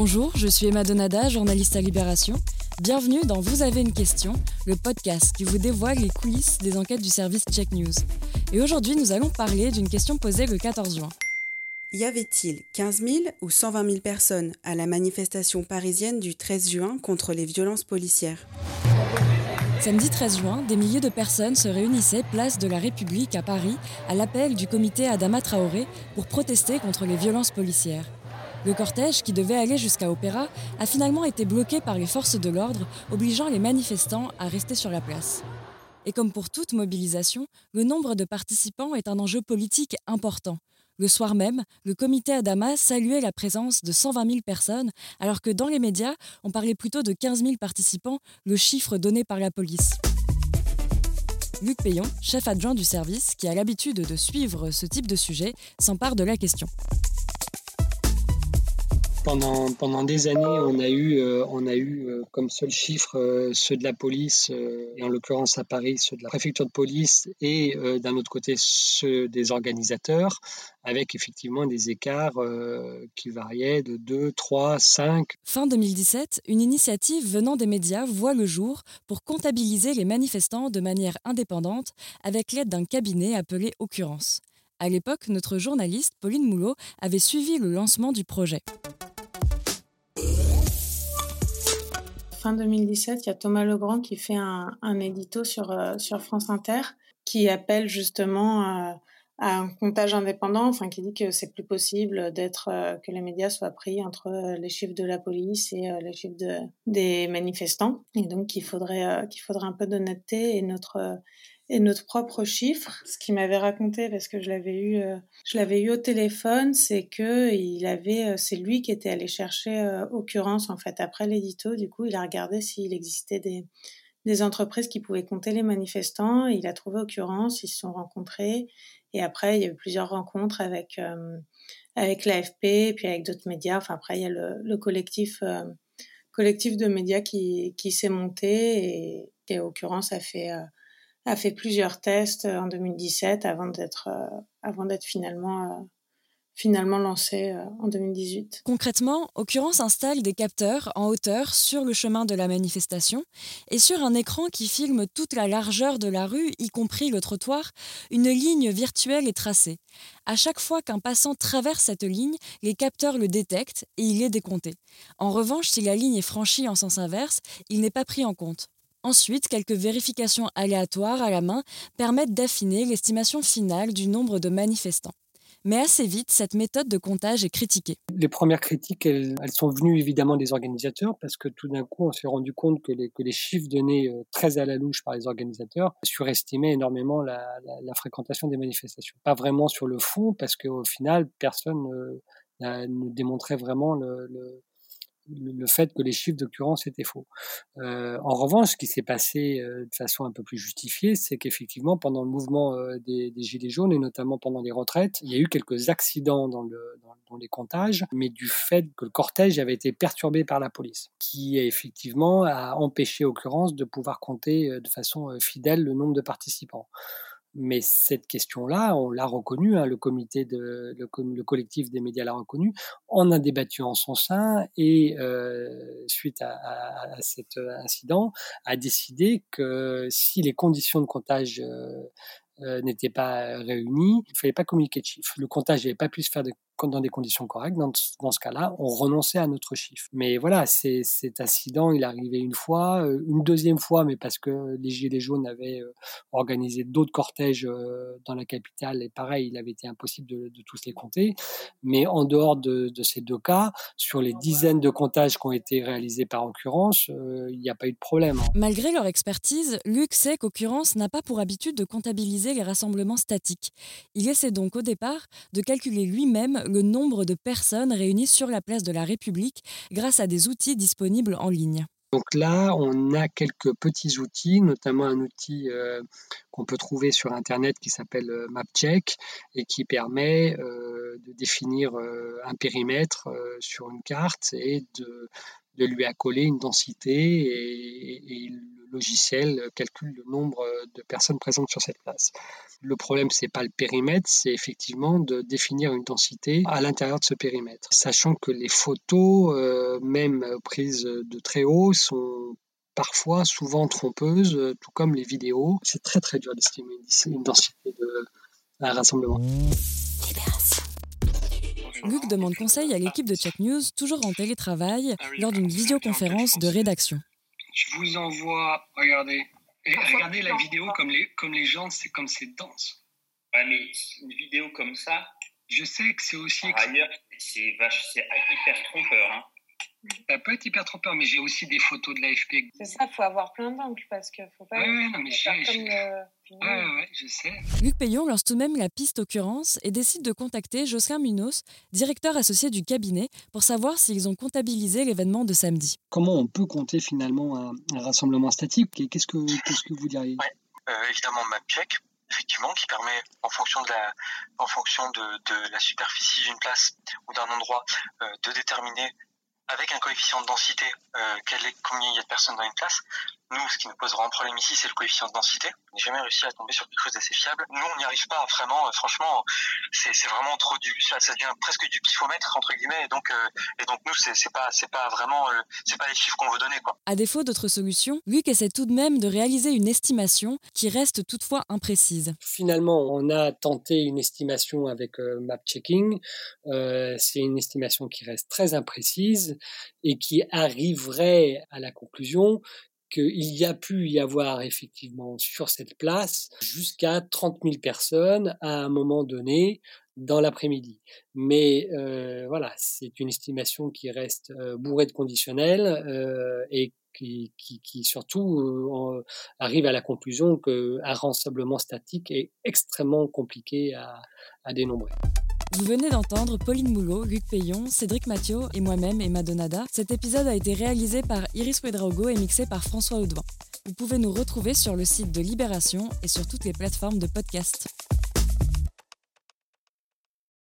Bonjour, je suis Emma Donada, journaliste à Libération. Bienvenue dans Vous avez une question, le podcast qui vous dévoile les coulisses des enquêtes du service Check News. Et aujourd'hui, nous allons parler d'une question posée le 14 juin. Y avait-il 15 000 ou 120 000 personnes à la manifestation parisienne du 13 juin contre les violences policières? Samedi 13 juin, des milliers de personnes se réunissaient place de la République à Paris à l'appel du comité Adama Traoré pour protester contre les violences policières. Le cortège, qui devait aller jusqu'à Opéra, a finalement été bloqué par les forces de l'ordre, obligeant les manifestants à rester sur la place. Et comme pour toute mobilisation, le nombre de participants est un enjeu politique important. Le soir même, le comité Adama saluait la présence de 120 000 personnes, alors que dans les médias, on parlait plutôt de 15 000 participants, le chiffre donné par la police. Luc Payon, chef adjoint du service, qui a l'habitude de suivre ce type de sujet, s'empare de la question. Pendant, des années, on a eu, euh, euh, comme seul chiffre euh, ceux de la police, et en l'occurrence à Paris, ceux de la préfecture de police, et d'un autre côté ceux des organisateurs, avec effectivement des écarts qui variaient de 2, 3, 5. Fin 2017, une initiative venant des médias voit le jour pour comptabiliser les manifestants de manière indépendante avec l'aide d'un cabinet appelé Occurrence. À l'époque, notre journaliste Pauline Moulot avait suivi le lancement du projet. fin 2017, il y a Thomas Legrand qui fait un, édito sur, euh, sur France Inter qui appelle justement euh, à un comptage indépendant, enfin qui dit que c'est plus possible d'être euh, que les médias soient pris entre les chiffres de la police et les chiffres de, des manifestants, et donc qu'il faudrait qu'il faudrait un peu d'honnêteté et notre et notre propre chiffre. Ce qu'il m'avait raconté, parce que je l'avais eu, euh, je l'avais eu au téléphone, c'est que il avait, euh, c'est lui qui était allé chercher euh, occurrence en fait après l'édito. Du coup, il a regardé s'il existait des entreprises qui pouvaient compter les manifestants. Il a trouvé occurrence, ils se sont rencontrés et après il y a eu plusieurs rencontres avec avec l'AFP puis avec d'autres médias. Enfin après il y a le, le collectif collectif de médias qui qui s'est monté et l'occurrence a fait a fait plusieurs tests euh, en 2017 avant d'être euh, avant d'être finalement euh, lancé en 2018. Concrètement, Occurrence installe des capteurs en hauteur sur le chemin de la manifestation et sur un écran qui filme toute la largeur de la rue, y compris le trottoir, une ligne virtuelle est tracée. À chaque fois qu'un passant traverse cette ligne, les capteurs le détectent et il est décompté. En revanche, si la ligne est franchie en sens inverse, il n'est pas pris en compte. Ensuite, quelques vérifications aléatoires à la main permettent d'affiner l'estimation finale du nombre de manifestants. Mais assez vite, cette méthode de comptage est critiquée. Les premières critiques, elles, sont venues évidemment des organisateurs parce que tout d'un coup, on s'est rendu compte que les, chiffres donnés euh, très à la louche par les organisateurs surestimaient énormément la, fréquentation des manifestations. Pas vraiment sur le fond parce qu'au final, personne ne démontrait vraiment le fait que les chiffres d'occurrence étaient faux. Euh, en revanche, ce qui s'est passé euh, de façon un peu plus justifiée, c'est qu'effectivement, pendant le mouvement euh, des, Gilets jaunes, et notamment pendant les retraites, il y a eu quelques accidents dans, le, dans, les comptages, mais du fait que le cortège avait été perturbé par la police, qui effectivement a empêché occurrence de pouvoir compter de façon fidèle le nombre de participants. Mais cette question-là, on l'a reconnu, hein, le comité de, le, collectif des médias l'a reconnu, on a débattu en son sein et euh, suite à, cet incident, a décidé que si les conditions de comptage euh, euh, n'étaient pas réunies, il ne fallait pas communiquer de chiffres. Le comptage n'avait pas pu se faire de dans des conditions correctes, dans, ce cas-là, on renonçait à notre chiffre. Mais voilà, cet incident, il est arrivé une fois, euh, une deuxième fois, mais parce que les Gilets jaunes avaient euh, organisé d'autres cortèges euh, dans la capitale, et pareil, il avait été impossible de, tous les compter. Mais en dehors de, de, ces deux cas, sur les dizaines de comptages qui ont été réalisés par occurrence, il n'y a pas eu de problème. Hein. Malgré leur expertise, Luc sait qu'occurrence n'a pas pour habitude de comptabiliser les rassemblements statiques. Il essaie donc au départ de calculer lui-même le nombre de personnes réunies sur la place de la République grâce à des outils disponibles en ligne. Donc là, on a quelques petits outils, notamment un outil euh, qu'on peut trouver sur Internet qui s'appelle euh, MapCheck et qui permet euh, de définir un périmètre sur une carte et de, lui accoler une densité et, logiciel calcule le nombre de personnes présentes sur cette place. Le problème, c'est pas le périmètre, c'est effectivement de définir une densité à l'intérieur de ce périmètre, sachant que les photos, euh, même prises de très haut, sont parfois souvent trompeuses, tout comme les vidéos. C'est très très dur d'estimer une densité d'un rassemblement. Luc demande conseil à l'équipe de Check News, toujours en télétravail, lors d'une visioconférence de rédaction. Je vous envoie, regardez, regardez la vidéo comme les, comme les gens, c'est comme c'est dense. Ouais, mais une vidéo comme ça. Je sais que c'est aussi. ailleurs, c'est hyper trompeur. Hein. Ça peut être hyper trompeur, mais j'ai aussi des photos de l'AFP. C'est ça, il faut avoir plein d'angles parce qu'il faut pas. Ouais, ouais, non, mais j'ai. Ouais, ouais, je sais. Luc Payon lance tout de même la piste occurrence et décide de contacter Jocelyn Munoz, directeur associé du cabinet, pour savoir s'ils ont comptabilisé l'événement de samedi. Comment on peut compter finalement un, rassemblement statique? Qu'est-ce que, qu'est-ce que vous diriez? Ouais, euh, Évidemment, MapCheck, effectivement, qui permet, en fonction de la, en fonction de, de la superficie d'une place ou d'un endroit, euh, de déterminer avec un coefficient de densité, euh, quel est, combien il y a de personnes dans une classe. Nous, ce qui nous posera un problème ici, c'est le coefficient de densité. On n'a jamais réussi à tomber sur quelque chose d'assez fiable. Nous, on n'y arrive pas vraiment. Euh, franchement, c'est vraiment trop du, ça, ça, devient presque du pifomètre entre guillemets. Et donc, euh, et donc nous, c'est pas, c'est pas vraiment, euh, c'est pas les chiffres qu'on veut donner, quoi. À défaut d'autres solutions, Luc essaie tout de même de réaliser une estimation qui reste toutefois imprécise. Finalement, on a tenté une estimation avec map checking. c'est une estimation qui reste très imprécise et qui arriverait à la conclusion qu'il y a pu y avoir effectivement sur cette place jusqu'à 30 000 personnes à un moment donné dans l'après-midi. Mais euh, voilà, c'est une estimation qui reste euh, bourrée de conditionnels euh, et qui, qui, qui surtout arrive à la conclusion qu'un rassemblement statique est extrêmement compliqué à, à dénombrer. Vous venez d'entendre Pauline Moulot, Luc Payon, Cédric Mathieu et moi-même, Emma Donada. Cet épisode a été réalisé par Iris Ouedraogo et mixé par François Audouin. Vous pouvez nous retrouver sur le site de Libération et sur toutes les plateformes de podcast.